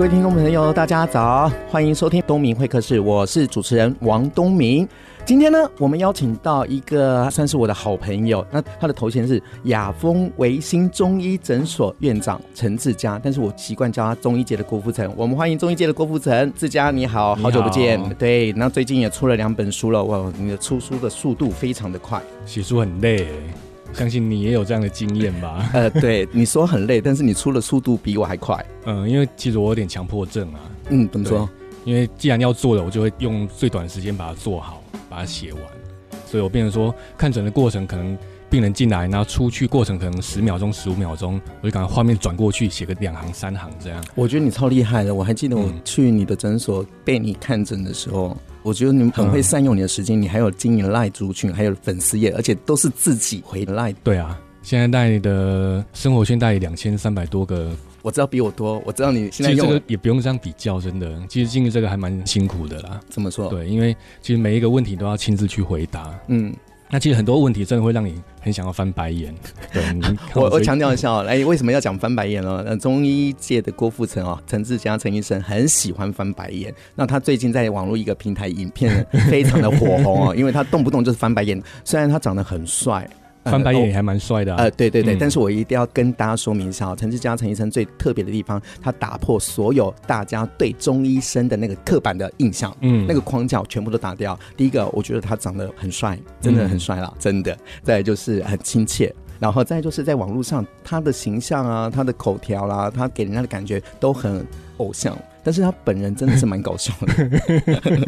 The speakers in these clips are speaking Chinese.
各位听众朋友，大家早，欢迎收听东明会客室，我是主持人王东明。今天呢，我们邀请到一个算是我的好朋友，那他的头衔是雅风维新中医诊所院长陈志佳，但是我习惯叫他中医界的郭富城。我们欢迎中医界的郭富城，志佳你好，好久不见。对，那最近也出了两本书了，哇，你的出书的速度非常的快，写书很累。相信你也有这样的经验吧？呃，对，你说很累，但是你出的速度比我还快。嗯，因为其实我有点强迫症啊。嗯，怎么说？因为既然要做了，我就会用最短的时间把它做好，把它写完。所以我变成说，看诊的过程可能病人进来，然后出去过程可能十秒钟、十五秒钟，我就赶快画面转过去，写个两行、三行这样。我觉得你超厉害的。我还记得我去你的诊所被你看诊的时候。嗯我觉得你们很会善用你的时间，嗯、你还有经营赖族群，还有粉丝页，而且都是自己回赖。对啊，现在带的生活圈带两千三百多个，我知道比我多，我知道你现在用这个也不用这样比较，真的，其实经营这个还蛮辛苦的啦。怎么说？对，因为其实每一个问题都要亲自去回答。嗯。那其实很多问题真的会让你很想要翻白眼。对，我我强调一下哦，哎，为什么要讲翻白眼呢？那，中医界的郭富城哦，陈志佳陈医生很喜欢翻白眼。那他最近在网络一个平台影片非常的火红哦，因为他动不动就是翻白眼。虽然他长得很帅。翻白眼也还蛮帅的、啊，呃，对对对，嗯、但是我一定要跟大家说明一下，陈志佳陈医生最特别的地方，他打破所有大家对中医生的那个刻板的印象，嗯，那个框架全部都打掉。第一个，我觉得他长得很帅，真的很帅啦，嗯、真的。再来就是很亲切，然后再就是在网络上，他的形象啊，他的口条啦、啊，他给人家的感觉都很偶像。但是他本人真的是蛮搞笑的，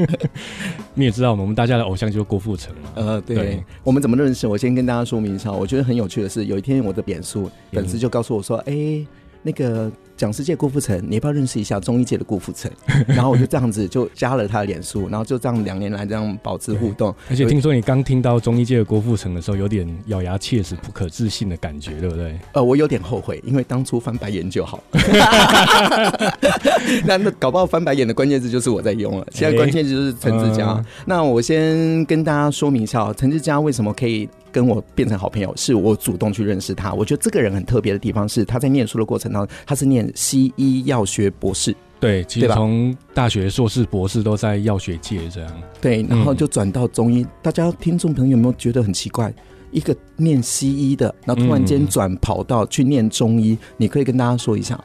你也知道，我们大家的偶像就是郭富城嘛。呃，对，对我们怎么认识？我先跟大家说明一下。我觉得很有趣的是，有一天我的脸书粉丝就告诉我说：“哎、嗯欸，那个。”讲师界郭富城，你要不要认识一下中医界的郭富城？然后我就这样子就加了他的脸书，然后就这样两年来这样保持互动。而且听说你刚听到中医界的郭富城的时候，有点咬牙切齿、不可置信的感觉，对不对？呃，我有点后悔，因为当初翻白眼就好。那 那搞不好翻白眼的关键字就是我在用了。现在关键字就是陈志佳。那我先跟大家说明一下，陈志佳为什么可以跟我变成好朋友，是我主动去认识他。我觉得这个人很特别的地方是，他在念书的过程当中，他是念。西医药学博士，对，其实从大学硕士、博士都在药学界这样。对，然后就转到中医。嗯、大家听众朋友有没有觉得很奇怪？一个念西医的，然后突然间转跑道去念中医，嗯、你可以跟大家说一下。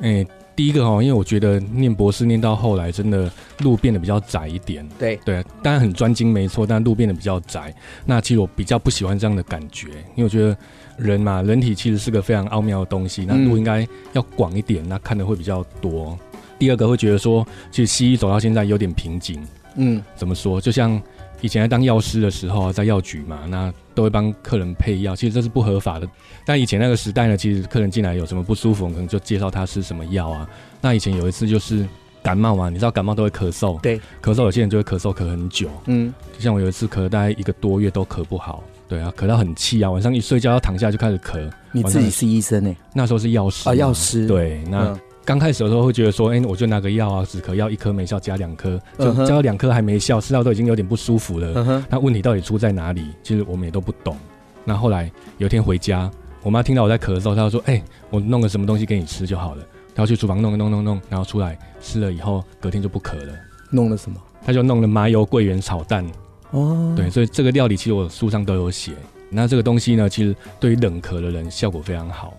哎、欸，第一个哈，因为我觉得念博士念到后来，真的路变得比较窄一点。对对，当然很专精没错，但路变得比较窄。那其实我比较不喜欢这样的感觉，因为我觉得。人嘛，人体其实是个非常奥妙的东西，那路应该要广一点，那看的会比较多。第二个会觉得说，其实西医走到现在有点瓶颈。嗯，怎么说？就像以前在当药师的时候，在药局嘛，那都会帮客人配药，其实这是不合法的。但以前那个时代呢，其实客人进来有什么不舒服，可能就介绍他吃什么药啊。那以前有一次就是感冒嘛，你知道感冒都会咳嗽，对，咳嗽有些人就会咳嗽咳很久。嗯，就像我有一次咳大概一个多月都咳不好。对啊，咳到很气啊，晚上一睡觉要躺下就开始咳。你自己是医生呢？那时候是药师啊，药师。对，那刚开始的时候会觉得说，哎、欸，我就拿个药啊，止咳药一颗没效，加两颗，就加了两颗还没效，吃到都已经有点不舒服了。嗯、那问题到底出在哪里？其实我们也都不懂。那后来有一天回家，我妈听到我在咳的时候，她就说，哎、欸，我弄个什么东西给你吃就好了。她要去厨房弄弄弄弄，然后出来吃了以后，隔天就不咳了。弄了什么？她就弄了麻油桂圆炒蛋。哦，对，所以这个料理其实我书上都有写。那这个东西呢，其实对于冷咳的人效果非常好。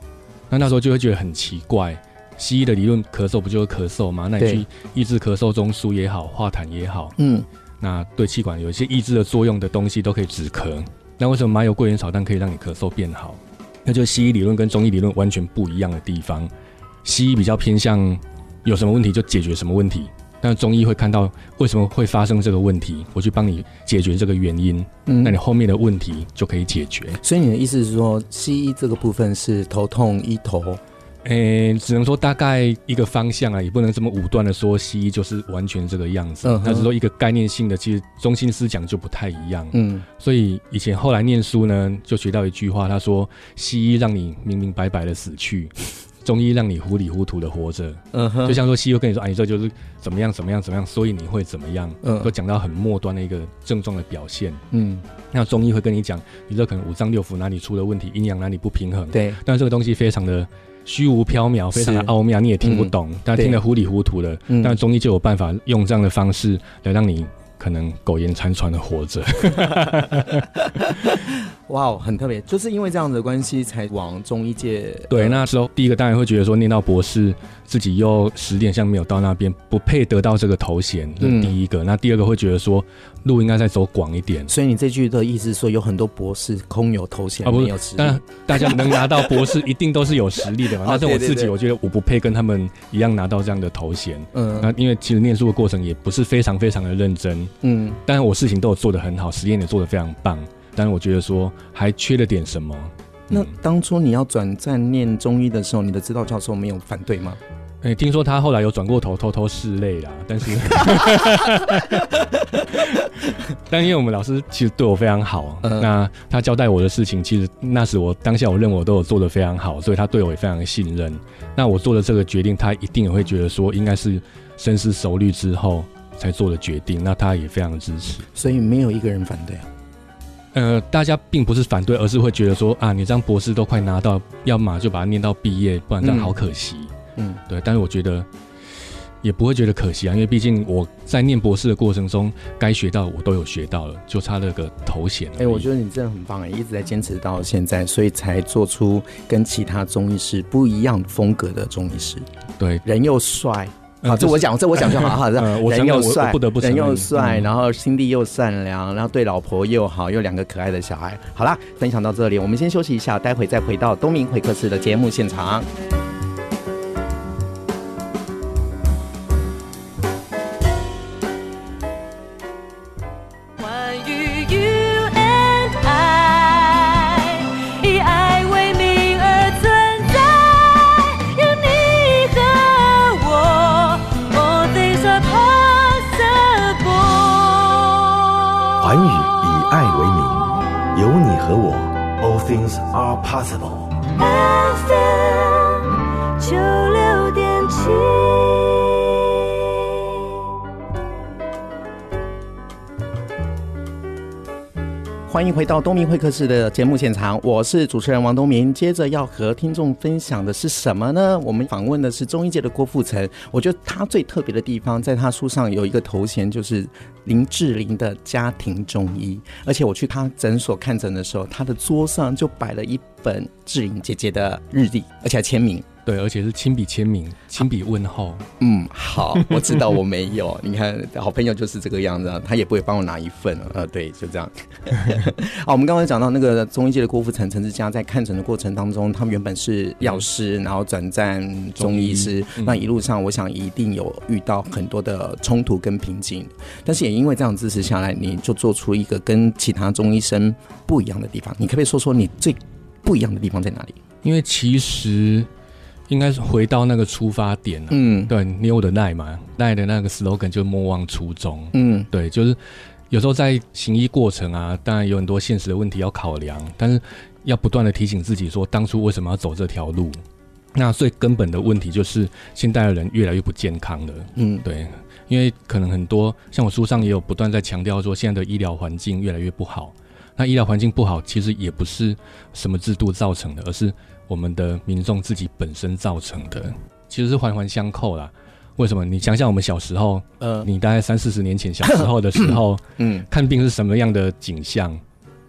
那那时候就会觉得很奇怪，西医的理论咳嗽不就是咳嗽吗？那你去抑制咳嗽中枢也好，化痰也好，嗯，那对气管有一些抑制的作用的东西都可以止咳。那为什么麻油桂圆炒蛋可以让你咳嗽变好？那就是西医理论跟中医理论完全不一样的地方。西医比较偏向有什么问题就解决什么问题。但中医会看到为什么会发生这个问题，我去帮你解决这个原因，嗯，那你后面的问题就可以解决。所以你的意思是说，西医这个部分是头痛医头，诶、欸，只能说大概一个方向啊，也不能这么武断的说西医就是完全这个样子。那、嗯、是说一个概念性的，其实中心思想就不太一样。嗯，所以以前后来念书呢，就学到一句话，他说西医让你明明白白的死去，中医让你糊里糊涂的活着。嗯哼，就像说西医跟你说，哎，你这就是怎么样怎么样怎么样，所以你会怎么样？嗯，都讲到很末端的一个症状的表现。嗯，那中医会跟你讲，你这可能五脏六腑哪里出了问题，阴阳哪里不平衡。对，但是这个东西非常的。虚无缥缈，非常的奥妙，你也听不懂，嗯、但听得糊里糊涂的。但中医就有办法用这样的方式来让你可能苟延残喘的活着。哇哦，很特别，就是因为这样子的关系才往中医界。对，那时候第一个当然会觉得说，念到博士自己又实践像没有到那边，不配得到这个头衔。这是第一个，嗯、那第二个会觉得说，路应该再走广一点。所以你这句的意思是说，有很多博士空有头衔，啊没有实力。但大家能拿到博士，一定都是有实力的嘛。但是我自己，我觉得我不配跟他们一样拿到这样的头衔。嗯，那因为其实念书的过程也不是非常非常的认真。嗯，但是我事情都有做得很好，实验也做得非常棒。但是我觉得说还缺了点什么。那当初你要转战念中医的时候，你的指导教授没有反对吗？哎、欸，听说他后来有转过头偷偷拭泪啦，但是，但因为我们老师其实对我非常好，嗯、那他交代我的事情，其实那时我当下我认为我都有做的非常好，所以他对我也非常信任。那我做的这个决定，他一定也会觉得说应该是深思熟虑之后才做的决定，那他也非常支持。所以没有一个人反对啊。呃，大家并不是反对，而是会觉得说啊，你这样博士都快拿到，要么就把它念到毕业，不然这样好可惜。嗯，对。但是我觉得也不会觉得可惜啊，因为毕竟我在念博士的过程中，该学到我都有学到了，就差那个头衔。哎、欸，我觉得你真的很棒哎，一直在坚持到现在，所以才做出跟其他中医师不一样风格的中医师。对，人又帅。好，这我讲，这我讲就好好。这样 人又帅，人又帅，然后心地又善良，然后对老婆又好，又两个可爱的小孩。好啦，分享到这里，我们先休息一下，待会再回到东明会客室的节目现场。Possible. 欢迎回到东明会客室的节目现场，我是主持人王东明。接着要和听众分享的是什么呢？我们访问的是中医界的郭富城。我觉得他最特别的地方，在他书上有一个头衔，就是。林志玲的家庭中医，而且我去他诊所看诊的时候，他的桌上就摆了一本志玲姐姐的日历，而且还签名。对，而且是亲笔签名，亲笔问候。嗯，好，我知道我没有。你看，好朋友就是这个样子，他也不会帮我拿一份。呃，对，就这样。好，我们刚刚讲到那个中医界的郭富城、陈志佳，在看诊的过程当中，他们原本是药师，然后转战中医师。嗯、那一路上，我想一定有遇到很多的冲突跟瓶颈，但是也因为这样支持下来，你就做出一个跟其他中医生不一样的地方。你可不可以说说你最不一样的地方在哪里？因为其实。应该是回到那个出发点了。嗯，对，你有我的赖嘛？赖的那个 slogan 就莫忘初衷。嗯，对，就是有时候在行医过程啊，当然有很多现实的问题要考量，但是要不断的提醒自己说，当初为什么要走这条路？那最根本的问题就是现代的人越来越不健康了。嗯，对，因为可能很多像我书上也有不断在强调说，现在的医疗环境越来越不好。那医疗环境不好，其实也不是什么制度造成的，而是我们的民众自己本身造成的，其实是环环相扣啦。为什么？你想想我们小时候，呃，你大概三四十年前小时候的时候，嗯，看病是什么样的景象？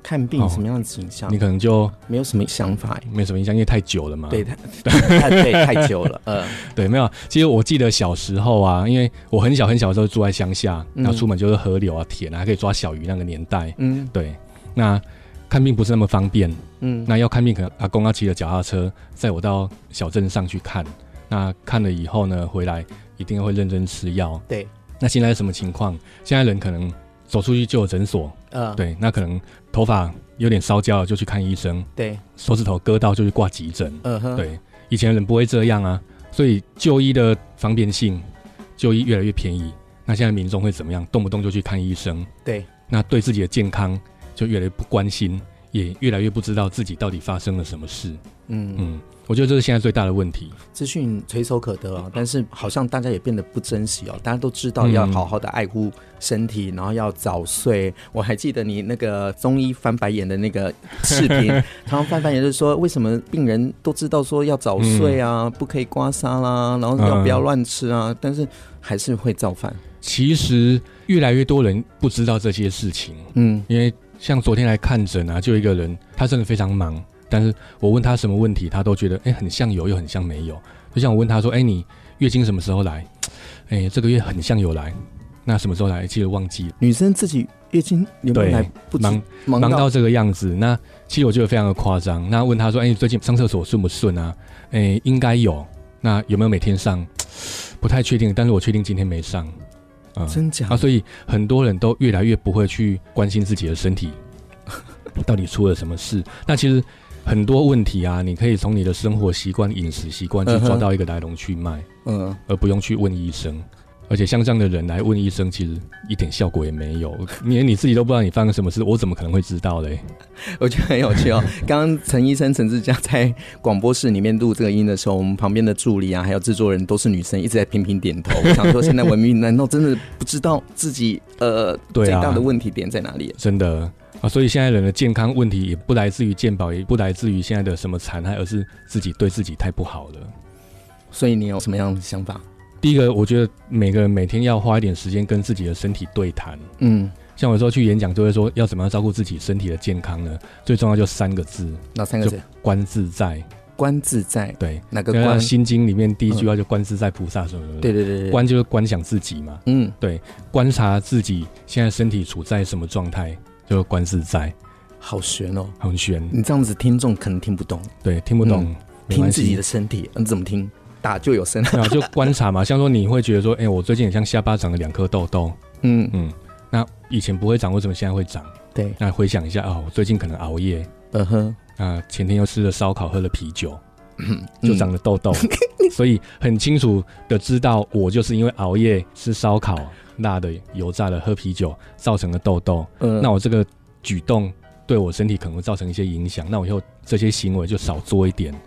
看病什么样的景象？哦，你可能就没有什么想法，没有什么印象，因为太久了嘛。对，太对，太久了。嗯，对，没有。其实我记得小时候啊，因为我很小很小的时候住在乡下，然后出门就是河流啊、田啊，还可以抓小鱼那个年代。嗯，对。那看病不是那么方便，嗯，那要看病可能阿公要骑着脚踏车载我到小镇上去看，那看了以后呢，回来一定会认真吃药。对，那现在是什么情况？现在人可能走出去就有诊所，嗯，对，那可能头发有点烧焦了就去看医生，对，手指头割到就去挂急诊，嗯哼，对，以前人不会这样啊，所以就医的方便性，就医越来越便宜。那现在民众会怎么样？动不动就去看医生。对，那对自己的健康就越来越不关心，也越来越不知道自己到底发生了什么事。嗯嗯。我觉得这是现在最大的问题。资讯垂手可得啊，但是好像大家也变得不珍惜哦。大家都知道要好好的爱护身体，嗯、然后要早睡。我还记得你那个中医翻白眼的那个视频，然后翻白眼就是说，为什么病人都知道说要早睡啊，嗯、不可以刮痧啦，然后要不要乱吃啊，嗯、但是还是会造反。其实越来越多人不知道这些事情。嗯，因为像昨天来看诊啊，就一个人，他真的非常忙。但是我问他什么问题，他都觉得哎、欸，很像有，又很像没有。就像我问他说，哎、欸，你月经什么时候来？哎、欸，这个月很像有来，那什么时候来？记得忘记了。女生自己月经有没有来不？忙忙到，这个样子，那其实我觉得非常的夸张。那问他说，哎、欸，你最近上厕所顺不顺啊？哎、欸，应该有。那有没有每天上？不太确定，但是我确定今天没上。嗯、真假？啊，所以很多人都越来越不会去关心自己的身体，到底出了什么事？那其实。很多问题啊，你可以从你的生活习惯、饮食习惯去抓到一个来龙去脉，嗯，而不用去问医生。而且像这样的人来问医生，其实一点效果也没有。连你自己都不知道你犯了什么事，我怎么可能会知道嘞？我觉得很有趣哦。刚刚陈医生陈志佳在广播室里面录这个音的时候，我们旁边的助理啊，还有制作人都是女生，一直在频频点头。我想说，现在文明难道真的不知道自己呃最大的问题点在哪里？真的。啊，所以现在人的健康问题也不来自于健保，也不来自于现在的什么残害，而是自己对自己太不好了。所以你有什么样的想法？第一个，我觉得每个人每天要花一点时间跟自己的身体对谈。嗯，像我有时候去演讲，就会说要怎么样照顾自己身体的健康呢？最重要就三个字，哪三个字？观自在。观自在，对，哪个观？心经里面第一句话就观自在菩萨什么什么。对对对对，观就是观想自己嘛。嗯，对，观察自己现在身体处在什么状态，就观自在。好玄哦，很玄。你这样子听众可能听不懂，对，听不懂。嗯、听自己的身体，你怎么听？打就有声。然后就观察嘛，像说你会觉得说，哎、欸，我最近很像下巴长了两颗痘痘。嗯嗯，那以前不会长，为什么现在会长？对。那回想一下啊、哦，我最近可能熬夜。嗯哼。啊，前天又吃了烧烤，喝了啤酒，嗯、就长了痘痘。嗯、所以很清楚的知道，我就是因为熬夜吃烧烤、辣的、油炸的、喝啤酒，造成了痘痘。嗯。那我这个举动。对我身体可能会造成一些影响，那我以后这些行为就少做一点。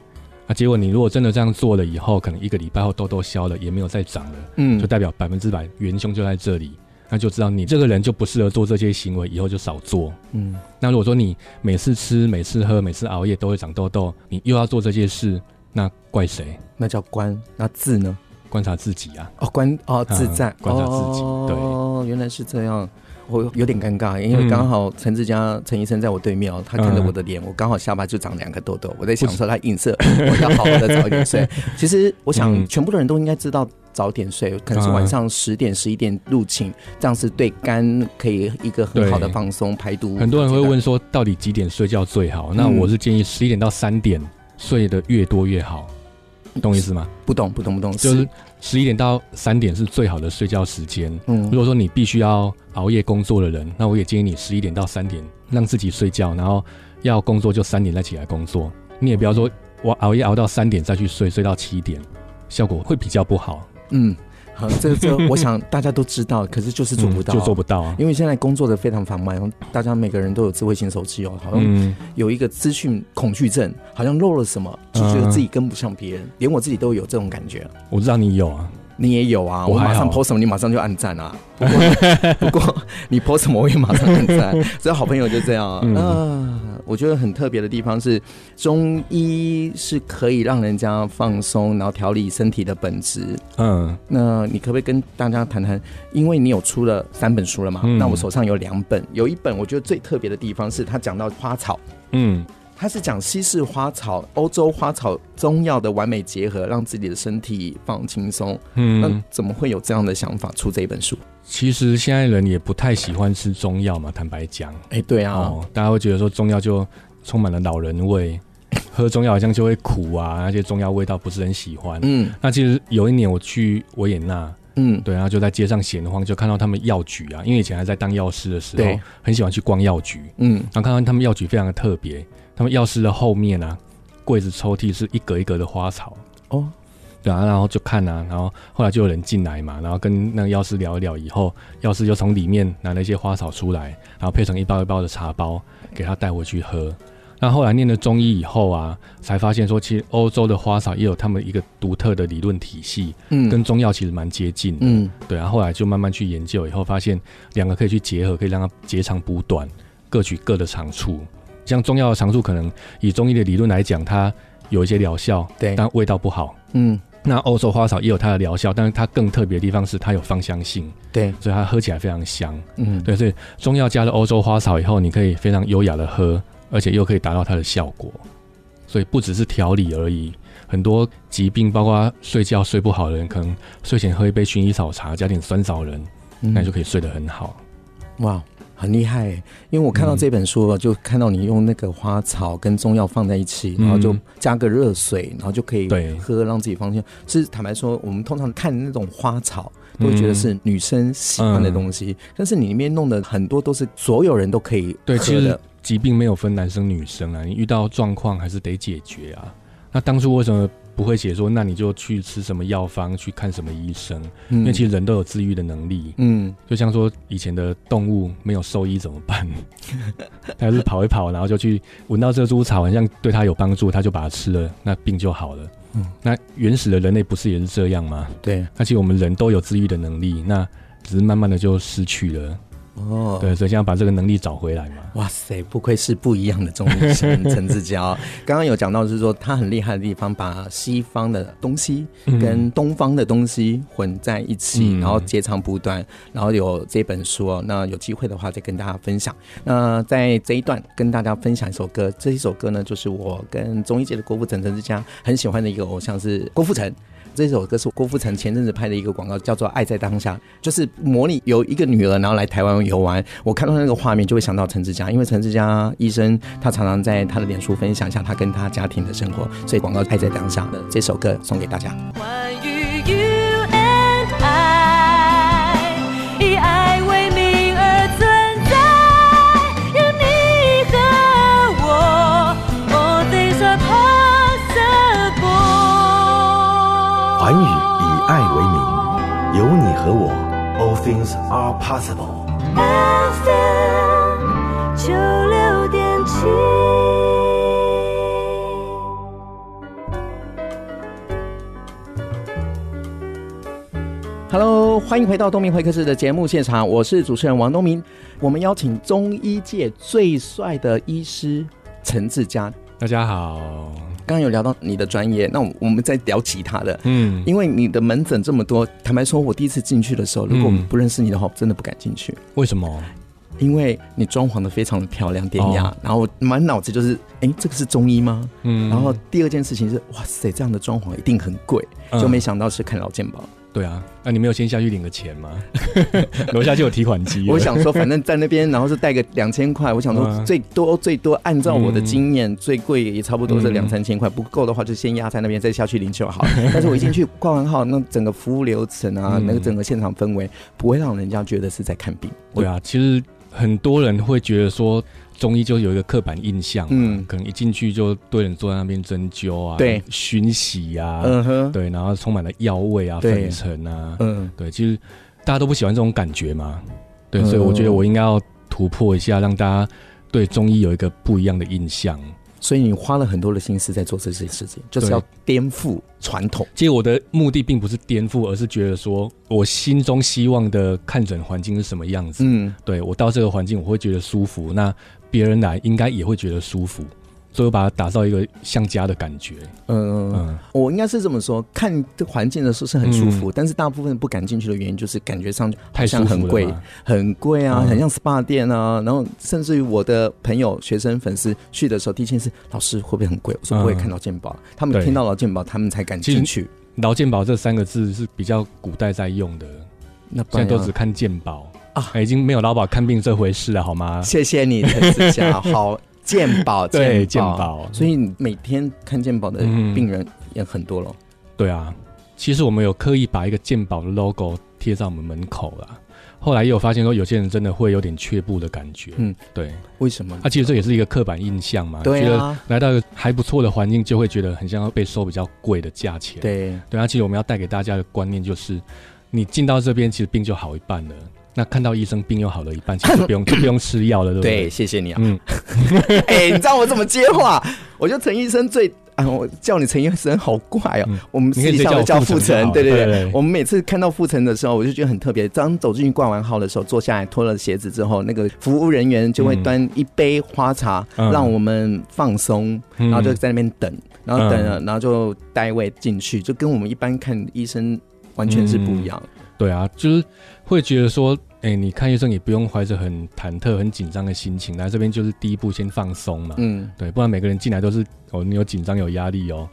那结果你如果真的这样做了以后，可能一个礼拜后痘痘消了，也没有再长了，嗯，就代表百分之百元凶就在这里，那就知道你这个人就不适合做这些行为，以后就少做。嗯，那如果说你每次吃、每次喝、每次熬夜都会长痘痘，你又要做这些事，那怪谁？那叫观，那自呢？观察自己啊。哦，观哦，自在，嗯、观察自己。哦、对，哦，原来是这样。我有点尴尬，因为刚好陈志佳陈医生在我对面哦，他看着我的脸，我刚好下巴就长两个痘痘，我在想说他映射 我要好好的早点睡。其实我想，全部的人都应该知道早点睡，可能是晚上十点十一点入寝，这样是对肝可以一个很好的放松排毒。很多人会问说，到底几点睡觉最好？那我是建议十一点到三点睡得越多越好，懂意思吗？不懂不懂不懂，就是。十一点到三点是最好的睡觉时间。嗯，如果说你必须要熬夜工作的人，那我也建议你十一点到三点让自己睡觉，然后要工作就三点再起来工作。你也不要说我熬夜熬到三点再去睡，睡到七点，效果会比较不好。嗯。好，这个这个，我想大家都知道，可是就是做不到，嗯，就做不到啊。因为现在工作的非常繁忙，大家每个人都有智慧型手机哦，好像有一个资讯恐惧症，好像漏了什么，就觉得自己跟不上别人，连我自己都有这种感觉。我知道你有啊。你也有啊，我马上 post 什么，你马上就按赞啊。不过，不过你 post 什么，我也马上按赞。所以好朋友就这样啊。嗯、呃，我觉得很特别的地方是，中医是可以让人家放松，然后调理身体的本质。嗯，那你可不可以跟大家谈谈？因为你有出了三本书了嘛？嗯、那我手上有两本，有一本我觉得最特别的地方是，他讲到花草。嗯。他是讲西式花草、欧洲花草、中药的完美结合，让自己的身体放轻松。嗯，那怎么会有这样的想法出这一本书？其实现在人也不太喜欢吃中药嘛，坦白讲。哎、欸，对啊、哦，大家会觉得说中药就充满了老人味，喝中药好像就会苦啊，那些中药味道不是很喜欢。嗯，那其实有一年我去维也纳，嗯，对，然后就在街上闲晃，就看到他们药局啊，因为以前还在当药师的时候，很喜欢去逛药局。嗯，然后看到他们药局非常的特别。他们药师的后面啊，柜子抽屉是一格一格的花草哦，对啊，然后就看啊，然后后来就有人进来嘛，然后跟那个药师聊一聊，以后药师就从里面拿了一些花草出来，然后配成一包一包的茶包给他带回去喝。那后来念了中医以后啊，才发现说，其实欧洲的花草也有他们一个独特的理论体系，嗯，跟中药其实蛮接近的，嗯，对啊。后来就慢慢去研究以后，发现两个可以去结合，可以让它截长补短，各取各的长处。像中药的长处，可能以中医的理论来讲，它有一些疗效，对，但味道不好，嗯。那欧洲花草也有它的疗效，但是它更特别的地方是它有芳香性，对，所以它喝起来非常香，嗯，对。所以中药加了欧洲花草以后，你可以非常优雅的喝。而且又可以达到它的效果，所以不只是调理而已。很多疾病，包括睡觉睡不好的人，可能睡前喝一杯薰衣草茶，加点酸枣仁，那就可以睡得很好。哇，很厉害！因为我看到这本书，就看到你用那个花草跟中药放在一起，然后就加个热水，然后就可以喝，让自己放心。是坦白说，我们通常看那种花草，都会觉得是女生喜欢的东西，但是你里面弄的很多都是所有人都可以喝的。疾病没有分男生女生啊，你遇到状况还是得解决啊。那当初为什么不会写说，那你就去吃什么药方，去看什么医生？嗯、因为其实人都有治愈的能力。嗯，就像说以前的动物没有兽医怎么办？他还是跑一跑，然后就去闻到这株草，好像对它有帮助，他就把它吃了，那病就好了。嗯，那原始的人类不是也是这样吗？对，那其实我们人都有治愈的能力，那只是慢慢的就失去了。哦，对，所以现在把这个能力找回来嘛。哇塞，不愧是不一样的中医师陈志娇。刚刚有讲到，就是说他很厉害的地方，把西方的东西跟东方的东西混在一起，嗯、然后截长补短，然后有这本书哦。那有机会的话，再跟大家分享。那在这一段跟大家分享一首歌，这一首歌呢，就是我跟中医界的郭富城陈志佳很喜欢的一个偶像是郭富城。这首歌是郭富城前阵子拍的一个广告，叫做《爱在当下》，就是模拟有一个女儿，然后来台湾游玩。我看到那个画面，就会想到陈志佳，因为陈志佳医生他常常在他的脸书分享一下他跟他家庭的生活，所以广告《爱在当下》的这首歌送给大家。寰宇以爱为名，有你和我，All things are possible。FM 九六点七。Hello，欢迎回到东明会客室的节目现场，我是主持人王东明。我们邀请中医界最帅的医师陈志佳。大家好。刚刚有聊到你的专业，那我们再聊其他的。嗯，因为你的门诊这么多，坦白说，我第一次进去的时候，如果我们不认识你的话，我真的不敢进去。为什么？因为你装潢的非常的漂亮典雅，哦、然后满脑子就是，哎、欸，这个是中医吗？嗯，然后第二件事情是，哇塞，这样的装潢一定很贵，就没想到是看老健保。对啊，那你没有先下去领个钱吗？楼下就有提款机。我想说，反正在那边，然后是带个两千块。我想说，最多最多，按照我的经验，最贵也差不多是两三千块。不够的话，就先压在那边，再下去领就好。但是我一进去挂完号，那整个服务流程啊，那个整个现场氛围，不会让人家觉得是在看病。对啊，其实很多人会觉得说。中医就有一个刻板印象，嗯，可能一进去就对人坐在那边针灸啊，对，熏洗啊，嗯哼，对，然后充满了药味啊，粉尘啊，嗯，对，其实大家都不喜欢这种感觉嘛，对，所以我觉得我应该要突破一下，让大家对中医有一个不一样的印象。所以你花了很多的心思在做这些事情，就是要颠覆传统。其实我的目的并不是颠覆，而是觉得说我心中希望的看诊环境是什么样子。嗯，对，我到这个环境我会觉得舒服，那别人来应该也会觉得舒服。所以我把它打造一个像家的感觉。嗯嗯，我应该是这么说，看这环境的时候是很舒服，嗯、但是大部分不敢进去的原因就是感觉上太像很贵，很贵啊，嗯、很像 SPA 店啊。然后甚至于我的朋友、学生、粉丝去的时候，第一件事老师会不会很贵？我说不会，看到健保，嗯、他们听到劳健保，他们才敢进去。劳健保这三个字是比较古代在用的，那现在都只看健保啊，已经没有劳保看病这回事了，好吗？谢谢你，陈志嘉，好。健保，对鉴宝，所以每天看鉴宝的病人也很多了。对啊，其实我们有刻意把一个鉴宝的 logo 贴在我们门口了。后来也有发现说，有些人真的会有点却步的感觉。嗯，对，为什么？啊，其实这也是一个刻板印象嘛。对啊。觉得来到一个还不错的环境，就会觉得很像要被收比较贵的价钱。对。对啊，其实我们要带给大家的观念就是，你进到这边，其实病就好一半了。那看到医生，病又好了一半，其实就不用 就不用吃药了，对不对？对，谢谢你啊。嗯。哎、欸，你知道我怎么接话？我觉得陈医生最。啊，我叫你陈医生好怪哦。嗯、我们私底下叫傅成，对对对。我们每次看到傅成的时候，我就觉得很特别。当走进去挂完号的时候，坐下来脱了鞋子之后，那个服务人员就会端一杯花茶，嗯、让我们放松，嗯、然后就在那边等，然后等了，然后就带位进去，就跟我们一般看医生完全是不一样。嗯、对啊，就是会觉得说。哎、欸，你看医生也不用怀着很忐忑、很紧张的心情来这边，就是第一步先放松嘛。嗯，对，不然每个人进来都是哦，你有紧张、有压力哦，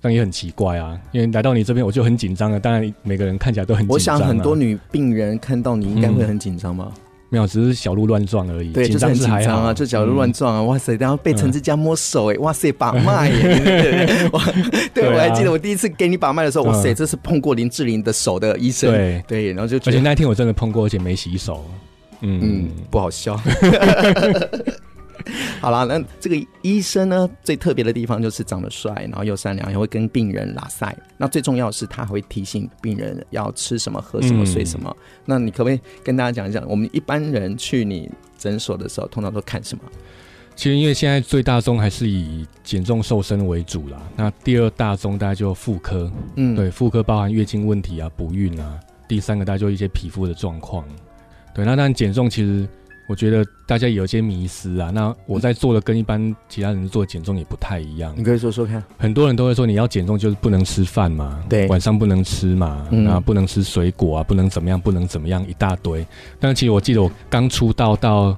但也很奇怪啊。因为来到你这边，我就很紧张了。当然，每个人看起来都很紧张。我想很多女病人看到你应该会很紧张吧。嗯没有，只是小鹿乱撞而已。对，就是很紧张啊，就小鹿乱撞啊！哇塞，然后被陈志佳摸手哎，哇塞，把脉耶！对，我还记得我第一次给你把脉的时候，哇塞，这是碰过林志玲的手的医生。对对，然后就而且那天我真的碰过，而且没洗手。嗯，不好笑。好了，那这个医生呢，最特别的地方就是长得帅，然后又善良，也会跟病人拉塞。那最重要的是，他还会提醒病人要吃什么、喝什么、睡什么。嗯、那你可不可以跟大家讲一讲，我们一般人去你诊所的时候，通常都看什么？其实因为现在最大宗还是以减重瘦身为主啦。那第二大宗大概就妇科，嗯，对，妇科包含月经问题啊、不孕啊。第三个大概就一些皮肤的状况。对，那当然减重其实。我觉得大家有一些迷失啊，那我在做的跟一般其他人做减重也不太一样。你可以说说看。很多人都会说你要减重就是不能吃饭嘛，对，晚上不能吃嘛，嗯、然后不能吃水果啊，不能怎么样，不能怎么样一大堆。但其实我记得我刚出道到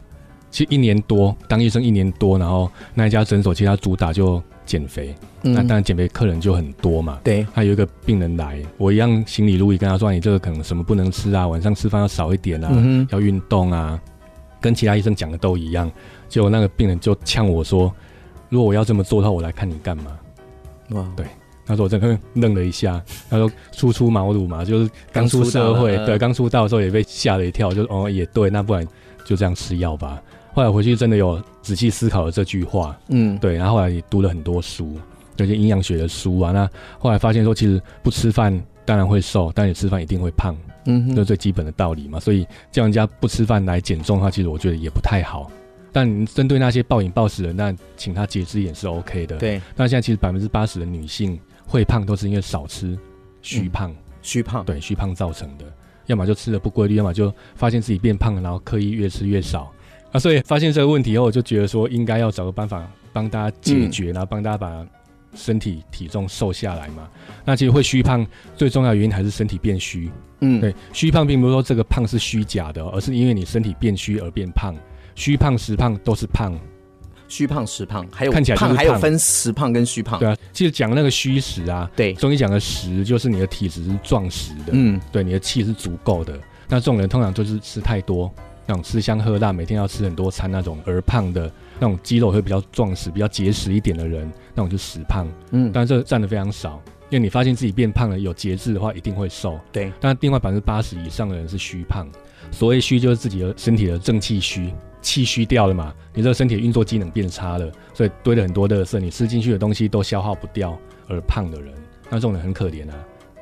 其实一年多当医生一年多，然后那一家诊所其实他主打就减肥，嗯、那当然减肥客人就很多嘛。对，他有一个病人来，我一样行李如仪跟他说，你这个可能什么不能吃啊，晚上吃饭要少一点啊，嗯、要运动啊。跟其他医生讲的都一样，结果那个病人就呛我说：“如果我要这么做的话，我来看你干嘛？”哇，对，他说我真的愣了一下，他说初出茅庐嘛，就是刚出社会，对，刚出道的时候也被吓了一跳，就哦也对，那不然就这样吃药吧。后来回去真的有仔细思考了这句话，嗯，对，然后后来也读了很多书，有些营养学的书啊，那后来发现说其实不吃饭当然会瘦，但你吃饭一定会胖。嗯，这是最基本的道理嘛，所以叫人家不吃饭来减重的话，其实我觉得也不太好。但针对那些暴饮暴食的人，那请他节制也是 OK 的。对，那现在其实百分之八十的女性会胖，都是因为少吃，虚胖，虚胖，对，虚胖造成的。要么就吃的不规律，要么就发现自己变胖了，然后刻意越吃越少啊。所以发现这个问题以后，我就觉得说应该要找个办法帮大家解决，然后帮大家把。身体体重瘦下来嘛？那其实会虚胖，最重要的原因还是身体变虚。嗯，对，虚胖并不是说这个胖是虚假的，而是因为你身体变虚而变胖。虚胖实胖都是胖，虚胖实胖还有看起来胖，还有分实胖跟虚胖。对啊，其实讲那个虚实啊，对，中医讲的实就是你的体质是壮实的，嗯，对，你的气是足够的。那这种人通常就是吃太多，那种吃香喝辣，每天要吃很多餐那种而胖的。那种肌肉会比较壮实、比较结实一点的人，那种就实胖。嗯，但这占的非常少，因为你发现自己变胖了，有节制的话一定会瘦。对，但另外百分之八十以上的人是虚胖。所谓虚，就是自己的身体的正气虚，气虚掉了嘛，你这个身体运作机能变差了，所以堆了很多垃圾，你吃进去的东西都消耗不掉而胖的人，那这种人很可怜啊，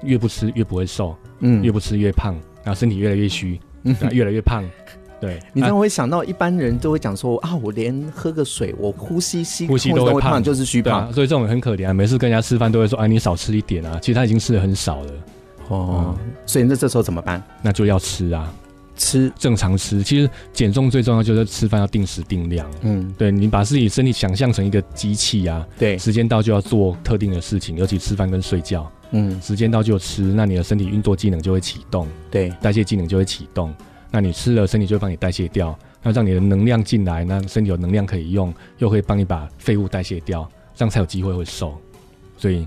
越不吃越不会瘦，嗯，越不吃越胖，然后身体越来越虚，嗯，越来越胖。对，你这样会想到一般人都会讲说啊，我连喝个水，我呼吸吸呼吸都会胖，就是虚胖，啊。所以这种人很可怜啊，每次跟人家吃饭都会说，哎，你少吃一点啊。其实他已经吃的很少了。哦，嗯，所以那这时候怎么办？那就要吃啊，吃正常吃。其实减重最重要就是吃饭要定时定量。嗯，对，你把自己身体想象成一个机器啊，对，时间到就要做特定的事情，尤其吃饭跟睡觉。嗯，时间到就吃，那你的身体运作机能就会启动，对，代谢机能就会启动。那你吃了，身体就会帮你代谢掉，那让你的能量进来，那身体有能量可以用，又可以帮你把废物代谢掉，这样才有机会会瘦。所以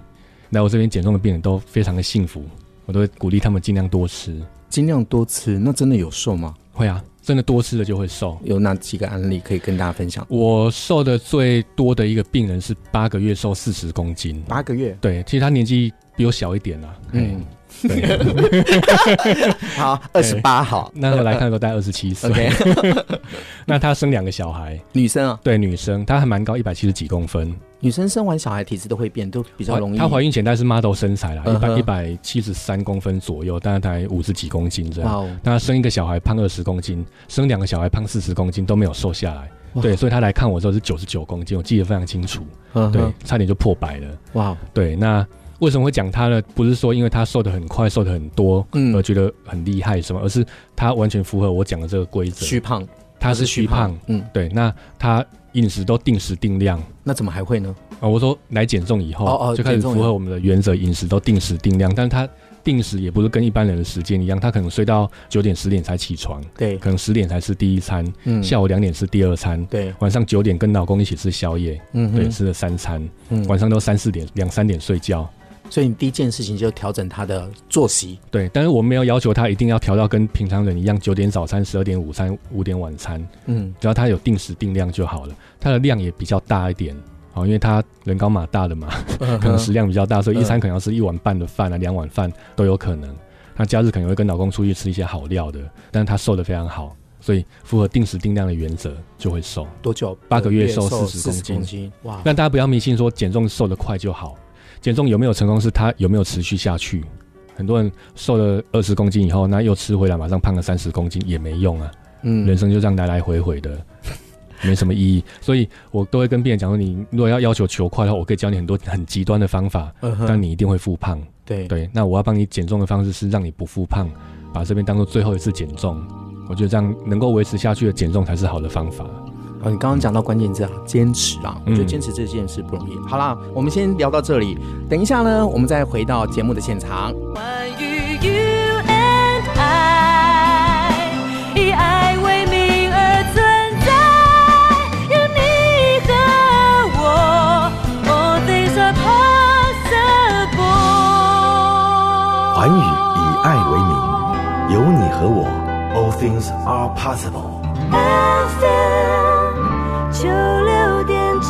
来我这边减重的病人都非常的幸福，我都会鼓励他们尽量多吃，尽量多吃。那真的有瘦吗？会啊，真的多吃了就会瘦。有哪几个案例可以跟大家分享？我瘦的最多的一个病人是八个月瘦四十公斤，八个月？对，其实他年纪比我小一点啊。嗯。好，二十八号，那时候来看的时候大概二十七岁。那她生两个小孩，女生啊，对，女生，她还蛮高，一百七十几公分。女生生完小孩体质都会变，都比较容易。她怀孕前她是 model 身材啦，一百一百七十三公分左右，大概五十几公斤这样。那她生一个小孩胖二十公斤，生两个小孩胖四十公斤都没有瘦下来。对，所以她来看我的时候是九十九公斤，我记得非常清楚。对，差点就破百了。哇！对，那为什么会讲他呢？不是说因为他瘦得很快，瘦得很多，嗯，而觉得很厉害什么，而是他完全符合我讲的这个规则。虚胖，他是虚胖。嗯，对，那他。饮食都定时定量，那怎么还会呢？啊，我说来减重以后，哦哦，就开始符合我们的原则，饮食都定时定量。但是他定时也不是跟一般人的时间一样，他可能睡到九点十点才起床，对，可能十点才吃第一餐，嗯，下午两点吃第二餐，对，晚上九点跟老公一起吃宵夜，嗯，对，吃了三餐，嗯，晚上都三四点两三点睡觉。所以你第一件事情就调整他的作息，对，但是我没有要求他一定要调到跟平常人一样，九点早餐，十二点午餐，五点晚餐，嗯，只要他有定时定量就好了。他的量也比较大一点，哦，因为他人高马大的嘛，可能食量比较大，所以一餐可能要吃一碗半的饭啊，两碗饭都有可能。那假日可能会跟老公出去吃一些好料的，但是他瘦的非常好，所以符合定时定量的原则就会瘦。多久？八个月瘦四十公斤。哇！但大家不要迷信说减重瘦得快就好。减重有没有成功？是它有没有持续下去？很多人瘦了二十公斤以后，那又吃回来，马上胖了三十公斤也没用啊。嗯，人生就这样来来回回的，没什么意义。所以我都会跟病人讲说：你如果要要求求快的话，我可以教你很多很极端的方法，但你一定会复胖。对对，那我要帮你减重的方式是让你不复胖，把这边当做最后一次减重。我觉得这样能够维持下去的减重才是好的方法。啊，你刚刚讲到关键字啊，坚持啊，我觉得坚持这件事不容易。好啦，我们先聊到这里，等一下呢，我们再回到节目的现场。关于 you and I，以爱为名而存在，有你和我，All things are possible。环宇以爱为名，有你和我，All things are possible。九六点七，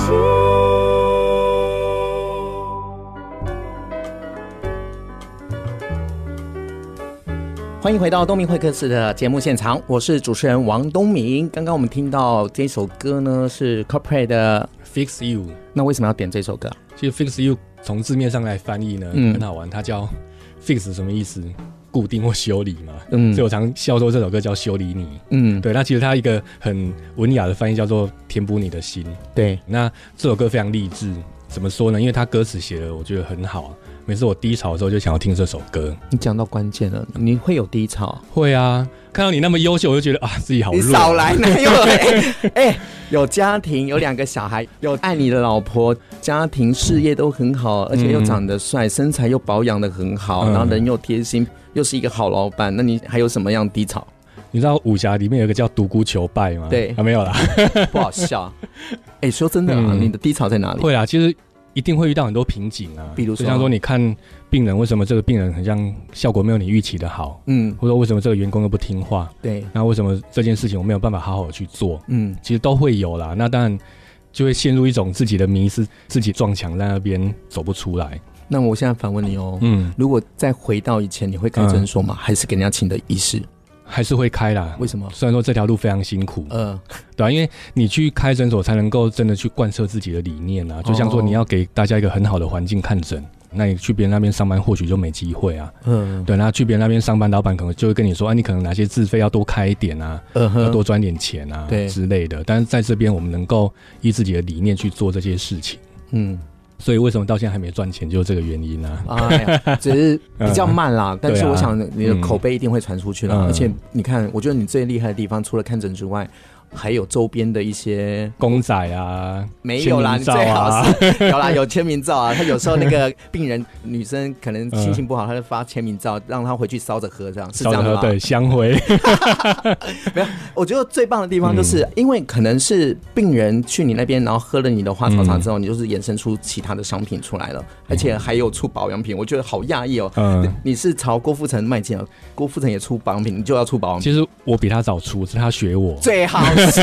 欢迎回到东明会客室的节目现场，我是主持人王东明。刚刚我们听到这首歌呢，是 Coldplay 的《Fix You》。那为什么要点这首歌？其实《Fix You》从字面上来翻译呢，嗯、很好玩，它叫 “fix” 什么意思？固定或修理嘛，嗯，所以我常笑说这首歌叫修理你，嗯，对。那其实它一个很文雅的翻译叫做填补你的心，对。那这首歌非常励志，怎么说呢？因为它歌词写的我觉得很好，每次我低潮的时候就想要听这首歌。你讲到关键了，你会有低潮？会啊，看到你那么优秀，我就觉得啊自己好弱。你少来，没有哎哎，有家庭，有两个小孩，有爱你的老婆，家庭事业都很好，而且又长得帅，嗯、身材又保养的很好，嗯、然后人又贴心。又是一个好老板，那你还有什么样低潮？你知道武侠里面有一个叫独孤求败吗？对，还、啊、没有啦，不好笑。哎、欸，说真的啊，嗯、你的低潮在哪里？会啊，其实一定会遇到很多瓶颈啊。比如说，就像说你看病人，为什么这个病人很像效果没有你预期的好？嗯，或者为什么这个员工又不听话？对，那为什么这件事情我没有办法好好去做？嗯，其实都会有啦。那当然就会陷入一种自己的迷失，自己撞墙在那边走不出来。那我现在反问你哦，嗯，如果再回到以前，你会开诊所吗？嗯、还是给人家请的医师？还是会开啦。为什么？虽然说这条路非常辛苦，嗯，对啊，因为你去开诊所才能够真的去贯彻自己的理念啊。就像说你要给大家一个很好的环境看诊，哦、那你去别人那边上班或许就没机会啊。嗯，对，那去别人那边上班，老板可能就会跟你说，啊，你可能哪些自费要多开一点啊，要多赚点钱啊，对之类的。但是在这边，我们能够依自己的理念去做这些事情，嗯。所以为什么到现在还没赚钱，就是这个原因呢、啊？哎，只是比较慢啦。嗯、但是我想你的口碑一定会传出去了。嗯、而且你看，我觉得你最厉害的地方，除了看诊之外。还有周边的一些公仔啊，没有啦，你最好是 有啦，有签名照啊。他有时候那个 病人女生可能心情不好，他就发签名照，让他回去烧着喝，这样是这样的吗？对，香灰。没有，我觉得最棒的地方就是，因为可能是病人去你那边，然后喝了你的花草茶之后，你就是衍生出其他的商品出来了，而且还有出保养品，我觉得好讶异哦。嗯，你是朝郭富城迈进了，郭富城也出保养品，你就要出保养品。其实我比他早出，是他学我。最好。是，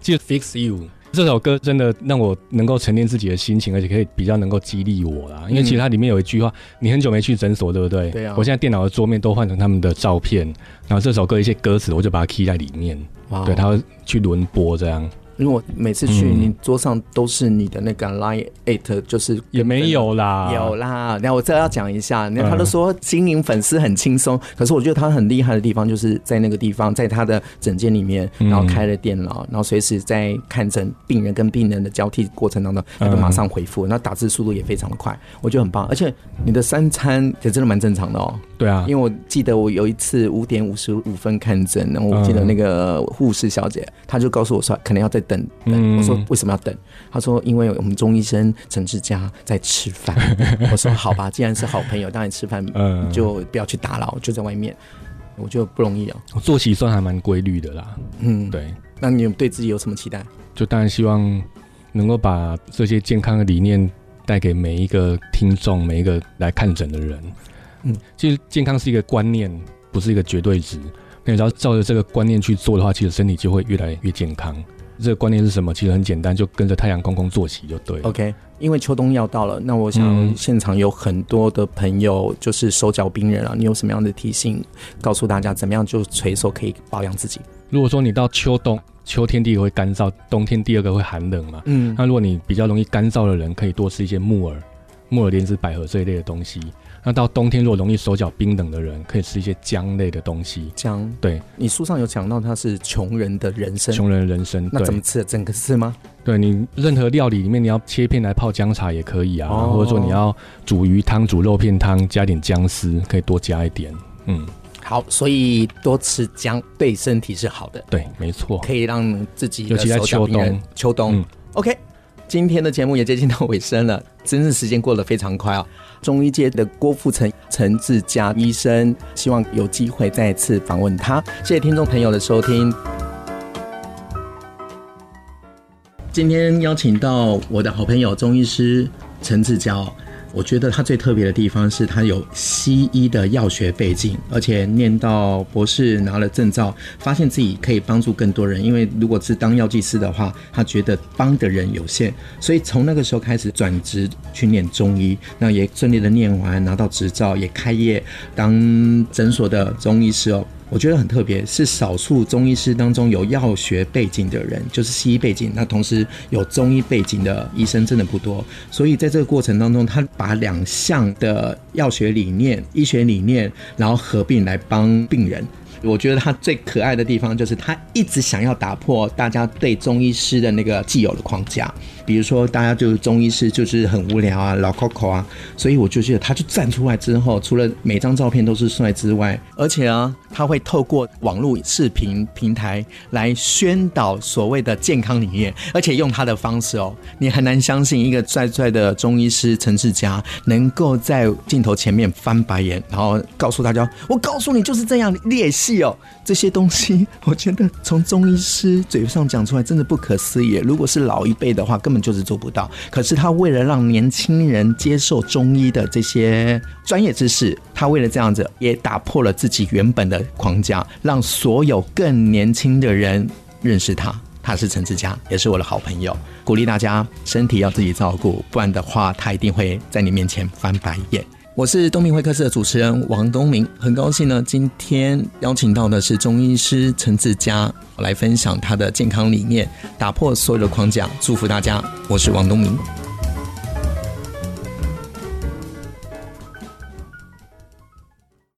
就 fix you，这首歌真的让我能够沉淀自己的心情，而且可以比较能够激励我啦。因为其实它里面有一句话：“你很久没去诊所，对不对？”对啊。我现在电脑的桌面都换成他们的照片，然后这首歌一些歌词我就把它 key 在里面。对，它会去轮播这样。因为我每次去，你桌上都是你的那个 Line eight，就是也没有啦，有啦。然后我这要讲一下，那他都说经营粉丝很轻松，可是我觉得他很厉害的地方，就是在那个地方，在他的诊间里面，然后开了电脑，然后随时在看诊病人跟病人的交替过程当中，他就马上回复，那打字速度也非常的快，我觉得很棒。而且你的三餐也真的蛮正常的哦。对啊，因为我记得我有一次五点五十五分看诊，然后我记得那个护士小姐，她就告诉我说，可能要再等等。我说为什么要等？她说因为我们中医生陈志佳在吃饭。我说好吧，既然是好朋友，当然吃饭就不要去打扰，就在外面。我觉得不容易哦。我作息算还蛮规律的啦。嗯，对。那你对自己有什么期待？就当然希望能够把这些健康的理念带给每一个听众，每一个来看诊的人。嗯，其实健康是一个观念，不是一个绝对值。那只要照着这个观念去做的话，其实身体就会越来越健康。这个观念是什么？其实很简单，就跟着太阳公公作息就对了。OK，因为秋冬要到了，那我想现场有很多的朋友就是手脚冰冷啊，你有什么样的提醒，告诉大家怎么样就随手可以保养自己？如果说你到秋冬，秋天第一个会干燥，冬天第二个会寒冷嘛。嗯，那如果你比较容易干燥的人，可以多吃一些木耳、木耳、莲子、百合这一类的东西。那到冬天，如果容易手脚冰冷的人，可以吃一些姜类的东西。姜，对，你书上有讲到它是穷人的人参，穷人的人参，那怎么吃？整个吃吗？对，你任何料理里面，你要切片来泡姜茶也可以啊，哦、或者说你要煮鱼汤、煮肉片汤，加点姜丝，可以多加一点。嗯，好，所以多吃姜对身体是好的。对，没错，可以让自己尤其在秋冬，秋冬。嗯、OK。今天的节目也接近到尾声了，真是时间过得非常快啊！中医界的郭富城陈志佳医生，希望有机会再次访问他。谢谢听众朋友的收听。今天邀请到我的好朋友中医师陈志佳。我觉得他最特别的地方是他有西医的药学背景，而且念到博士拿了证照，发现自己可以帮助更多人。因为如果是当药剂师的话，他觉得帮的人有限，所以从那个时候开始转职去念中医，那也顺利的念完，拿到执照，也开业当诊所的中医师哦。我觉得很特别，是少数中医师当中有药学背景的人，就是西医背景，那同时有中医背景的医生真的不多。所以在这个过程当中，他把两项的药学理念、医学理念，然后合并来帮病人。我觉得他最可爱的地方就是他一直想要打破大家对中医师的那个既有的框架，比如说大家就是中医师就是很无聊啊、老 Coco 啊，所以我就觉得他就站出来之后，除了每张照片都是帅之外，而且啊，他会透过网络视频平台来宣导所谓的健康理念，而且用他的方式哦，你很难相信一个帅帅的中医师陈志佳能够在镜头前面翻白眼，然后告诉大家：“我告诉你就是这样劣势。”哦这些东西，我觉得从中医师嘴上讲出来真的不可思议。如果是老一辈的话，根本就是做不到。可是他为了让年轻人接受中医的这些专业知识，他为了这样子也打破了自己原本的框架，让所有更年轻的人认识他。他是陈志佳，也是我的好朋友。鼓励大家身体要自己照顾，不然的话，他一定会在你面前翻白眼。我是东明会客室的主持人王东明，很高兴呢，今天邀请到的是中医师陈志佳来分享他的健康理念，打破所有的框架，祝福大家。我是王东明。